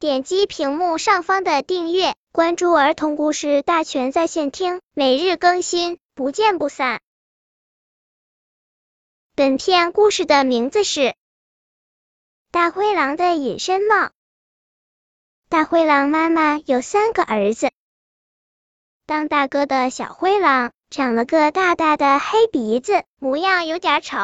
点击屏幕上方的订阅，关注儿童故事大全在线听，每日更新，不见不散。本片故事的名字是《大灰狼的隐身帽》。大灰狼妈妈有三个儿子，当大哥的小灰狼长了个大大的黑鼻子，模样有点丑。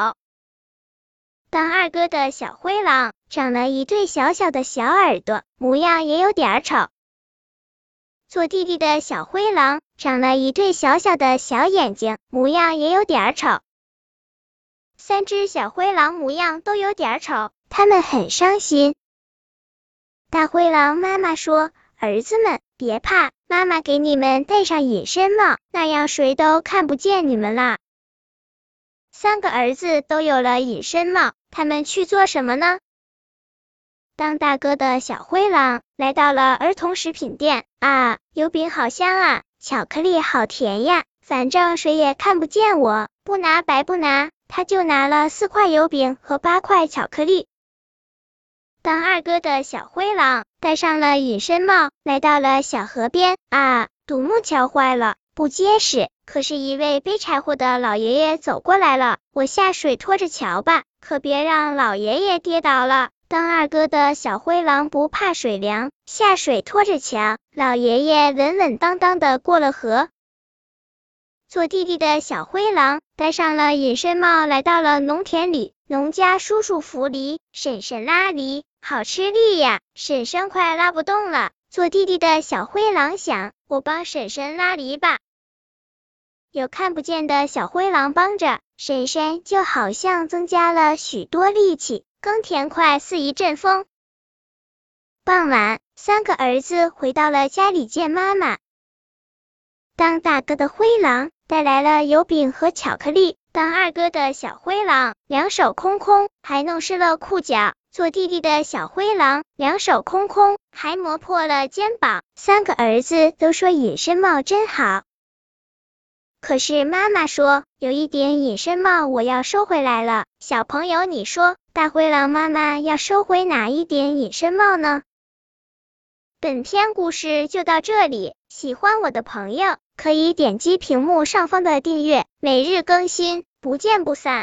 当二哥的小灰狼长了一对小小的小耳朵，模样也有点丑。做弟弟的小灰狼长了一对小小的小眼睛，模样也有点丑。三只小灰狼模样都有点丑，他们很伤心。大灰狼妈妈说：“儿子们，别怕，妈妈给你们戴上隐身帽，那样谁都看不见你们啦。”三个儿子都有了隐身帽。他们去做什么呢？当大哥的小灰狼来到了儿童食品店啊，油饼好香啊，巧克力好甜呀，反正谁也看不见我，不拿白不拿。他就拿了四块油饼和八块巧克力。当二哥的小灰狼戴上了隐身帽，来到了小河边啊，独木桥坏了，不结实。可是，一位背柴火的老爷爷走过来了，我下水拖着桥吧。可别让老爷爷跌倒了。当二哥的小灰狼不怕水凉，下水拖着桥，老爷爷稳稳当当的过了河。做弟弟的小灰狼戴上了隐身帽，来到了农田里。农家叔叔扶犁，婶婶拉犁，好吃力呀！婶婶快拉不动了。做弟弟的小灰狼想，我帮婶婶拉犁吧。有看不见的小灰狼帮着，婶婶就好像增加了许多力气，耕田快似一阵风。傍晚，三个儿子回到了家里见妈妈。当大哥的灰狼带来了油饼和巧克力，当二哥的小灰狼两手空空，还弄湿了裤脚；做弟弟的小灰狼两手空空，还磨破了肩膀。三个儿子都说隐身帽真好。可是妈妈说，有一顶隐身帽我要收回来了。小朋友，你说大灰狼妈妈要收回哪一顶隐身帽呢？本篇故事就到这里，喜欢我的朋友可以点击屏幕上方的订阅，每日更新，不见不散。